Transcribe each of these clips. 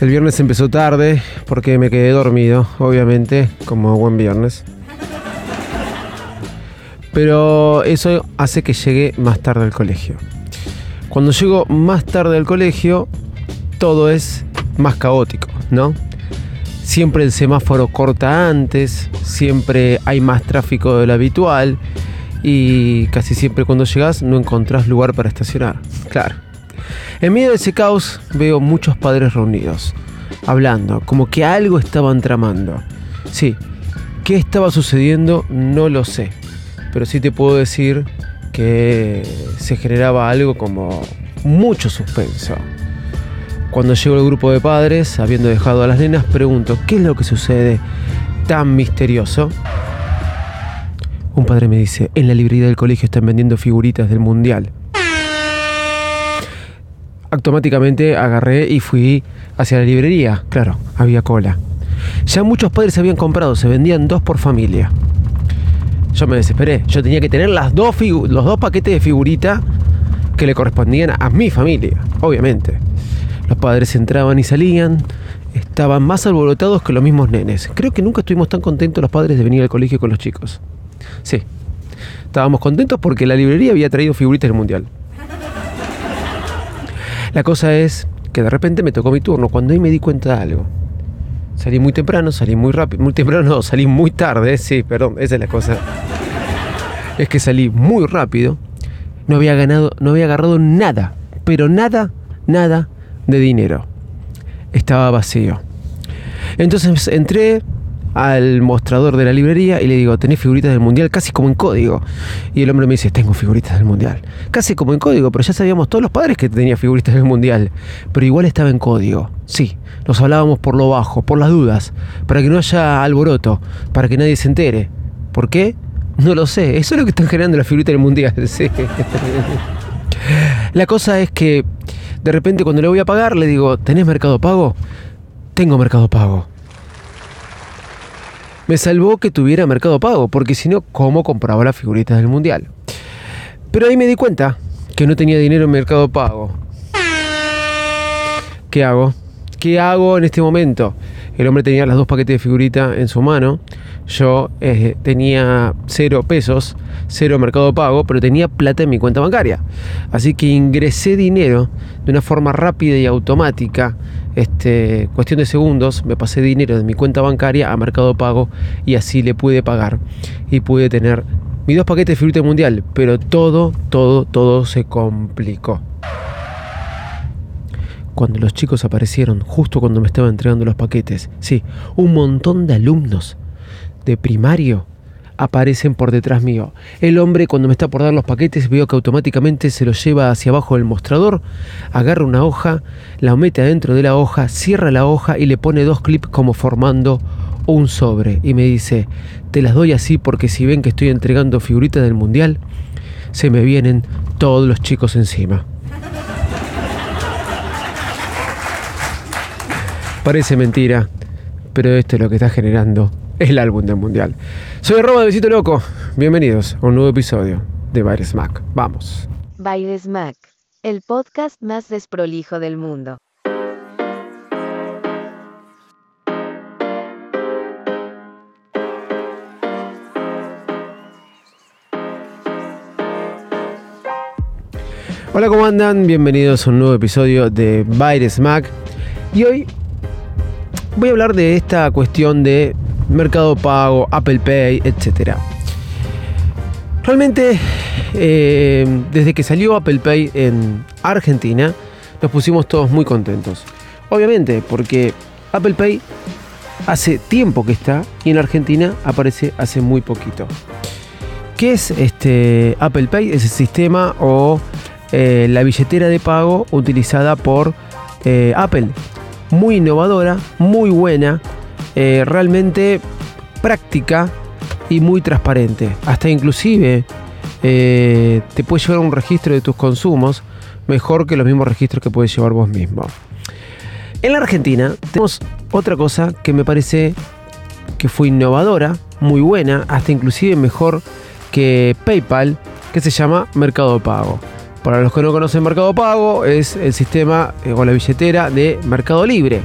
El viernes empezó tarde porque me quedé dormido, obviamente, como buen viernes. Pero eso hace que llegue más tarde al colegio. Cuando llego más tarde al colegio, todo es más caótico, ¿no? Siempre el semáforo corta antes, siempre hay más tráfico de lo habitual y casi siempre cuando llegas no encontrás lugar para estacionar. Claro. En medio de ese caos veo muchos padres reunidos, hablando, como que algo estaban tramando. Sí, ¿qué estaba sucediendo? No lo sé, pero sí te puedo decir que se generaba algo como mucho suspenso. Cuando llego el grupo de padres, habiendo dejado a las nenas, pregunto, ¿qué es lo que sucede tan misterioso? Un padre me dice, en la librería del colegio están vendiendo figuritas del mundial automáticamente agarré y fui hacia la librería. Claro, había cola. Ya muchos padres se habían comprado, se vendían dos por familia. Yo me desesperé. Yo tenía que tener las dos los dos paquetes de figurita que le correspondían a mi familia, obviamente. Los padres entraban y salían, estaban más alborotados que los mismos nenes. Creo que nunca estuvimos tan contentos los padres de venir al colegio con los chicos. Sí, estábamos contentos porque la librería había traído figuritas del mundial. La cosa es que de repente me tocó mi turno, cuando ahí me di cuenta de algo. Salí muy temprano, salí muy rápido, muy temprano no, salí muy tarde, sí, perdón, esa es la cosa. Es que salí muy rápido, no había ganado, no había agarrado nada, pero nada, nada de dinero. Estaba vacío. Entonces entré, al mostrador de la librería y le digo, ¿tenés figuritas del mundial? Casi como en código. Y el hombre me dice, tengo figuritas del mundial. Casi como en código, pero ya sabíamos todos los padres que tenía figuritas del mundial. Pero igual estaba en código. Sí, nos hablábamos por lo bajo, por las dudas, para que no haya alboroto, para que nadie se entere. ¿Por qué? No lo sé. Eso es lo que están generando las figuritas del mundial. La cosa es que de repente cuando le voy a pagar le digo, ¿tenés mercado pago? Tengo mercado pago me salvó que tuviera Mercado Pago, porque si no, ¿cómo compraba las figuritas del Mundial? Pero ahí me di cuenta que no tenía dinero en Mercado Pago. ¿Qué hago? ¿Qué hago en este momento? El hombre tenía las dos paquetes de figuritas en su mano. Yo eh, tenía cero pesos, cero mercado pago, pero tenía plata en mi cuenta bancaria. Así que ingresé dinero de una forma rápida y automática este, cuestión de segundos, me pasé dinero de mi cuenta bancaria a Mercado Pago y así le pude pagar y pude tener mis dos paquetes de figurita mundial, pero todo, todo, todo se complicó. Cuando los chicos aparecieron, justo cuando me estaba entregando los paquetes, sí, un montón de alumnos de primario aparecen por detrás mío. El hombre cuando me está por dar los paquetes veo que automáticamente se los lleva hacia abajo del mostrador, agarra una hoja, la mete adentro de la hoja, cierra la hoja y le pone dos clips como formando un sobre y me dice, te las doy así porque si ven que estoy entregando figuritas del mundial, se me vienen todos los chicos encima. Parece mentira, pero esto es lo que está generando el álbum del mundial. Soy arroba de Besito Loco. Bienvenidos a un nuevo episodio de Baires Mac. Vamos. Baires Mac, el podcast más desprolijo del mundo. Hola, ¿cómo andan? Bienvenidos a un nuevo episodio de Baires Mac. Y hoy voy a hablar de esta cuestión de Mercado Pago, Apple Pay, etc. Realmente, eh, desde que salió Apple Pay en Argentina, nos pusimos todos muy contentos. Obviamente, porque Apple Pay hace tiempo que está y en Argentina aparece hace muy poquito. ¿Qué es este Apple Pay? Es el sistema o eh, la billetera de pago utilizada por eh, Apple. Muy innovadora, muy buena, eh, realmente práctica y muy transparente. Hasta inclusive eh, te puede llevar un registro de tus consumos mejor que los mismos registros que puedes llevar vos mismo. En la Argentina tenemos otra cosa que me parece que fue innovadora, muy buena, hasta inclusive mejor que PayPal, que se llama Mercado Pago. Para los que no conocen Mercado Pago, es el sistema eh, o la billetera de Mercado Libre.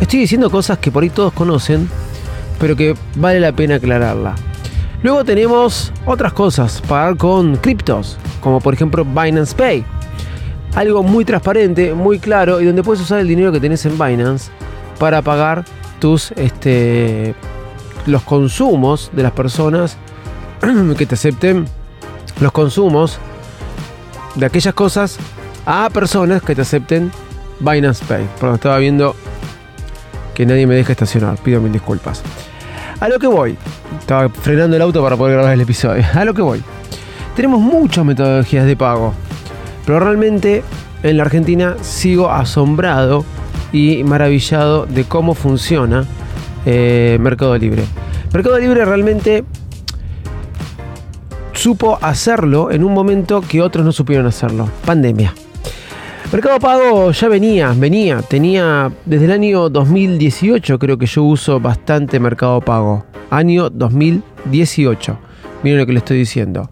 estoy diciendo cosas que por ahí todos conocen, pero que vale la pena aclararla. Luego tenemos otras cosas, pagar con criptos, como por ejemplo Binance Pay. Algo muy transparente, muy claro y donde puedes usar el dinero que tenés en Binance para pagar tus este los consumos de las personas que te acepten los consumos de aquellas cosas a personas que te acepten Binance Pay. Perdón, estaba viendo que nadie me deja estacionar. Pido mil disculpas. A lo que voy. Estaba frenando el auto para poder grabar el episodio. A lo que voy. Tenemos muchas metodologías de pago. Pero realmente en la Argentina sigo asombrado y maravillado de cómo funciona eh, Mercado Libre. Mercado Libre realmente supo hacerlo en un momento que otros no supieron hacerlo. Pandemia. Mercado Pago ya venía, venía, tenía desde el año 2018 creo que yo uso bastante Mercado Pago. Año 2018. Miren lo que le estoy diciendo.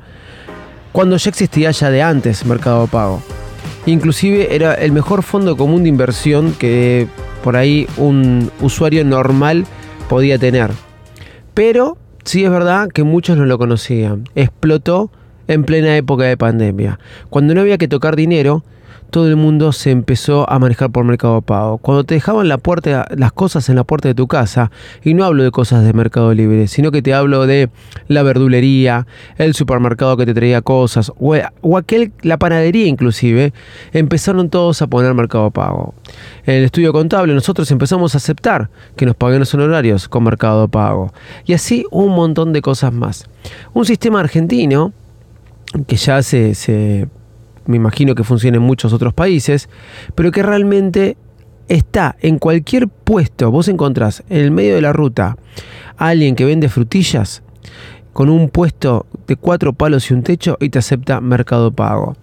Cuando ya existía ya de antes Mercado Pago. Inclusive era el mejor fondo común de inversión que por ahí un usuario normal podía tener. Pero sí es verdad que muchos no lo conocían. Explotó en plena época de pandemia. Cuando no había que tocar dinero, todo el mundo se empezó a manejar por Mercado Pago. Cuando te dejaban las cosas en la puerta de tu casa, y no hablo de cosas de Mercado Libre, sino que te hablo de la verdulería, el supermercado que te traía cosas, o, o aquel, la panadería inclusive, empezaron todos a poner Mercado Pago. En el estudio contable nosotros empezamos a aceptar que nos paguen los honorarios con Mercado Pago. Y así un montón de cosas más. Un sistema argentino que ya se me imagino que funciona en muchos otros países, pero que realmente está en cualquier puesto, vos encontrás en el medio de la ruta a alguien que vende frutillas con un puesto de cuatro palos y un techo y te acepta Mercado Pago.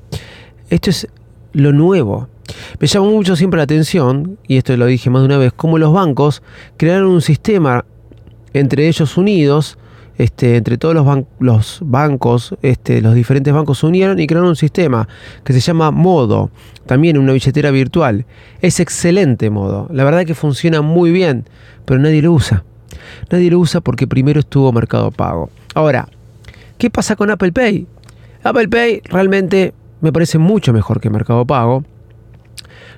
Esto es lo nuevo. Me llamó mucho siempre la atención, y esto lo dije más de una vez, cómo los bancos crearon un sistema entre ellos unidos este, entre todos los, bancos, este, los diferentes bancos se unieron y crearon un sistema que se llama Modo, también una billetera virtual. Es excelente Modo, la verdad que funciona muy bien, pero nadie lo usa. Nadie lo usa porque primero estuvo Mercado Pago. Ahora, ¿qué pasa con Apple Pay? Apple Pay realmente me parece mucho mejor que Mercado Pago.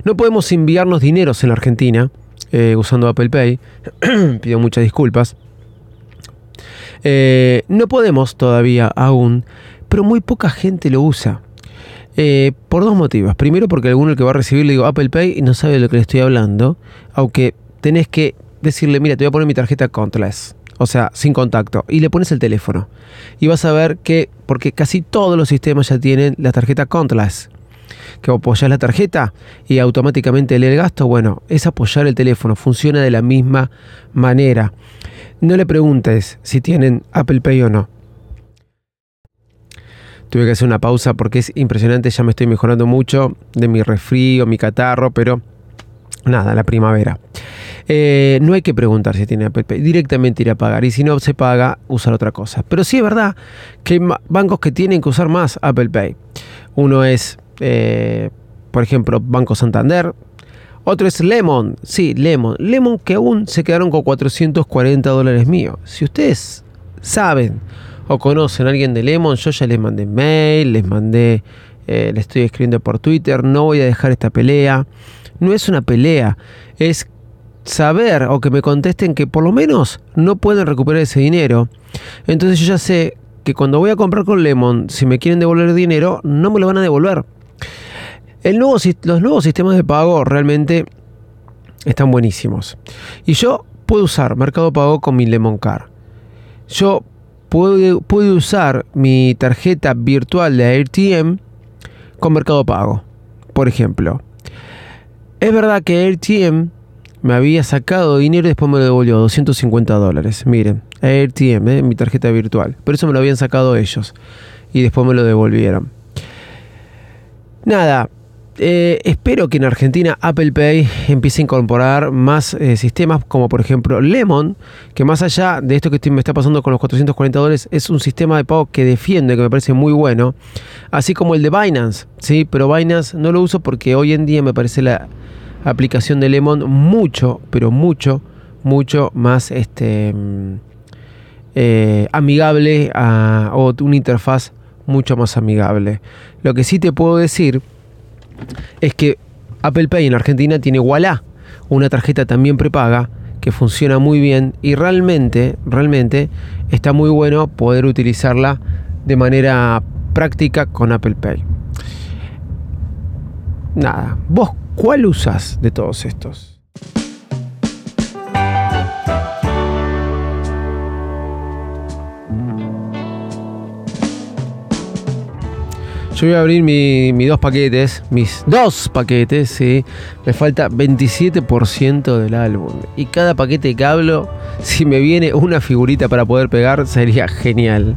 No podemos enviarnos dineros en la Argentina eh, usando Apple Pay. Pido muchas disculpas. Eh, no podemos todavía aún, pero muy poca gente lo usa. Eh, por dos motivos. Primero, porque alguno el que va a recibir le digo Apple Pay y no sabe de lo que le estoy hablando. Aunque tenés que decirle, mira, te voy a poner mi tarjeta contactless. O sea, sin contacto. Y le pones el teléfono. Y vas a ver que, porque casi todos los sistemas ya tienen la tarjeta contactless. Que apoyas la tarjeta y automáticamente lee el gasto. Bueno, es apoyar el teléfono. Funciona de la misma manera. No le preguntes si tienen Apple Pay o no. Tuve que hacer una pausa porque es impresionante, ya me estoy mejorando mucho de mi resfrío, mi catarro, pero nada, la primavera. Eh, no hay que preguntar si tiene Apple Pay, directamente ir a pagar y si no se paga, usar otra cosa. Pero sí es verdad que hay bancos que tienen que usar más Apple Pay. Uno es, eh, por ejemplo, Banco Santander, otro es Lemon. Sí, Lemon. Lemon que aún se quedaron con 440 dólares míos. Si ustedes saben o conocen a alguien de Lemon, yo ya les mandé mail, les mandé, eh, les estoy escribiendo por Twitter, no voy a dejar esta pelea. No es una pelea, es saber o que me contesten que por lo menos no pueden recuperar ese dinero. Entonces yo ya sé que cuando voy a comprar con Lemon, si me quieren devolver dinero, no me lo van a devolver los nuevos sistemas de pago realmente están buenísimos. Y yo puedo usar Mercado Pago con mi Lemon Card. Yo puedo, puedo usar mi tarjeta virtual de AirTM con Mercado Pago, por ejemplo. Es verdad que AirTM me había sacado dinero y después me lo devolvió 250 dólares. Miren, AirTM, eh, mi tarjeta virtual. Pero eso me lo habían sacado ellos y después me lo devolvieron. Nada, eh, espero que en Argentina Apple Pay empiece a incorporar más eh, sistemas como por ejemplo Lemon, que más allá de esto que me está pasando con los 440 dólares, es un sistema de pago que defiende, que me parece muy bueno, así como el de Binance, ¿sí? pero Binance no lo uso porque hoy en día me parece la aplicación de Lemon mucho, pero mucho, mucho más este, mm, eh, amigable a, o una interfaz mucho más amigable. Lo que sí te puedo decir es que Apple Pay en Argentina tiene Walla, una tarjeta también prepaga que funciona muy bien y realmente, realmente está muy bueno poder utilizarla de manera práctica con Apple Pay. Nada, vos cuál usas de todos estos? Yo voy a abrir mis dos paquetes, mis dos paquetes, ¿sí? Me falta 27% del álbum. Y cada paquete que hablo, si me viene una figurita para poder pegar, sería genial.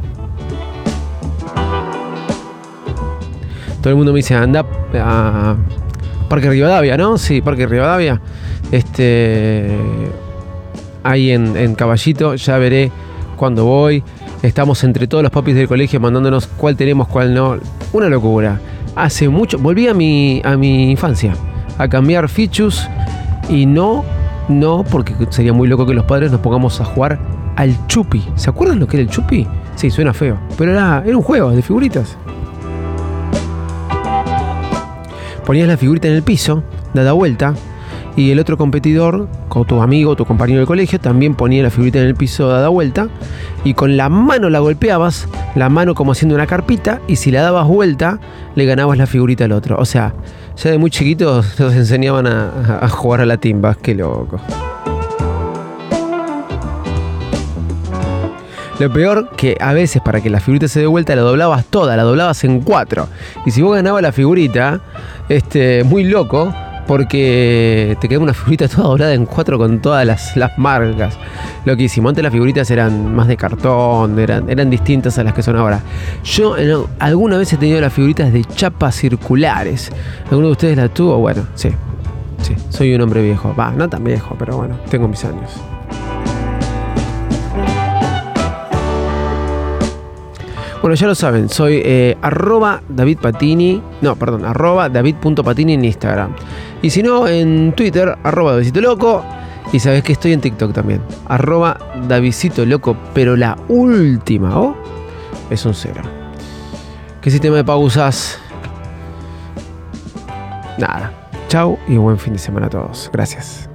Todo el mundo me dice, anda a Parque Rivadavia, ¿no? Sí, Parque Rivadavia. Este. Ahí en, en Caballito, ya veré cuando voy. Estamos entre todos los papis del colegio mandándonos cuál tenemos, cuál no. Una locura. Hace mucho. Volví a mi, a mi infancia. A cambiar fichus. Y no, no, porque sería muy loco que los padres nos pongamos a jugar al chupi. ¿Se acuerdan lo que era el chupi? Sí, suena feo. Pero era, era un juego de figuritas. Ponías la figurita en el piso, dada vuelta, y el otro competidor, con tu amigo, tu compañero del colegio, también ponía la figurita en el piso dada vuelta y con la mano la golpeabas, la mano como haciendo una carpita y si la dabas vuelta le ganabas la figurita al otro. O sea, ya de muy chiquitos nos enseñaban a, a jugar a la timba, qué loco. Lo peor que a veces para que la figurita se dé vuelta la doblabas toda, la doblabas en cuatro. Y si vos ganabas la figurita, este, muy loco, porque te quedaba una figurita toda doblada en cuatro con todas las, las marcas. Loquísimo. Antes las figuritas eran más de cartón, eran, eran distintas a las que son ahora. Yo en, alguna vez he tenido las figuritas de chapas circulares. ¿Alguno de ustedes las tuvo? Bueno, sí. Sí, soy un hombre viejo. Va, no tan viejo, pero bueno, tengo mis años. Bueno, ya lo saben, soy eh, arroba David no, perdón, arroba David.patini en Instagram. Y si no, en Twitter, arroba Davidito Loco. Y sabes que estoy en TikTok también, arroba Davidito Loco, pero la última O es un cero. ¿Qué sistema de pago usas? Nada. Chau y buen fin de semana a todos. Gracias.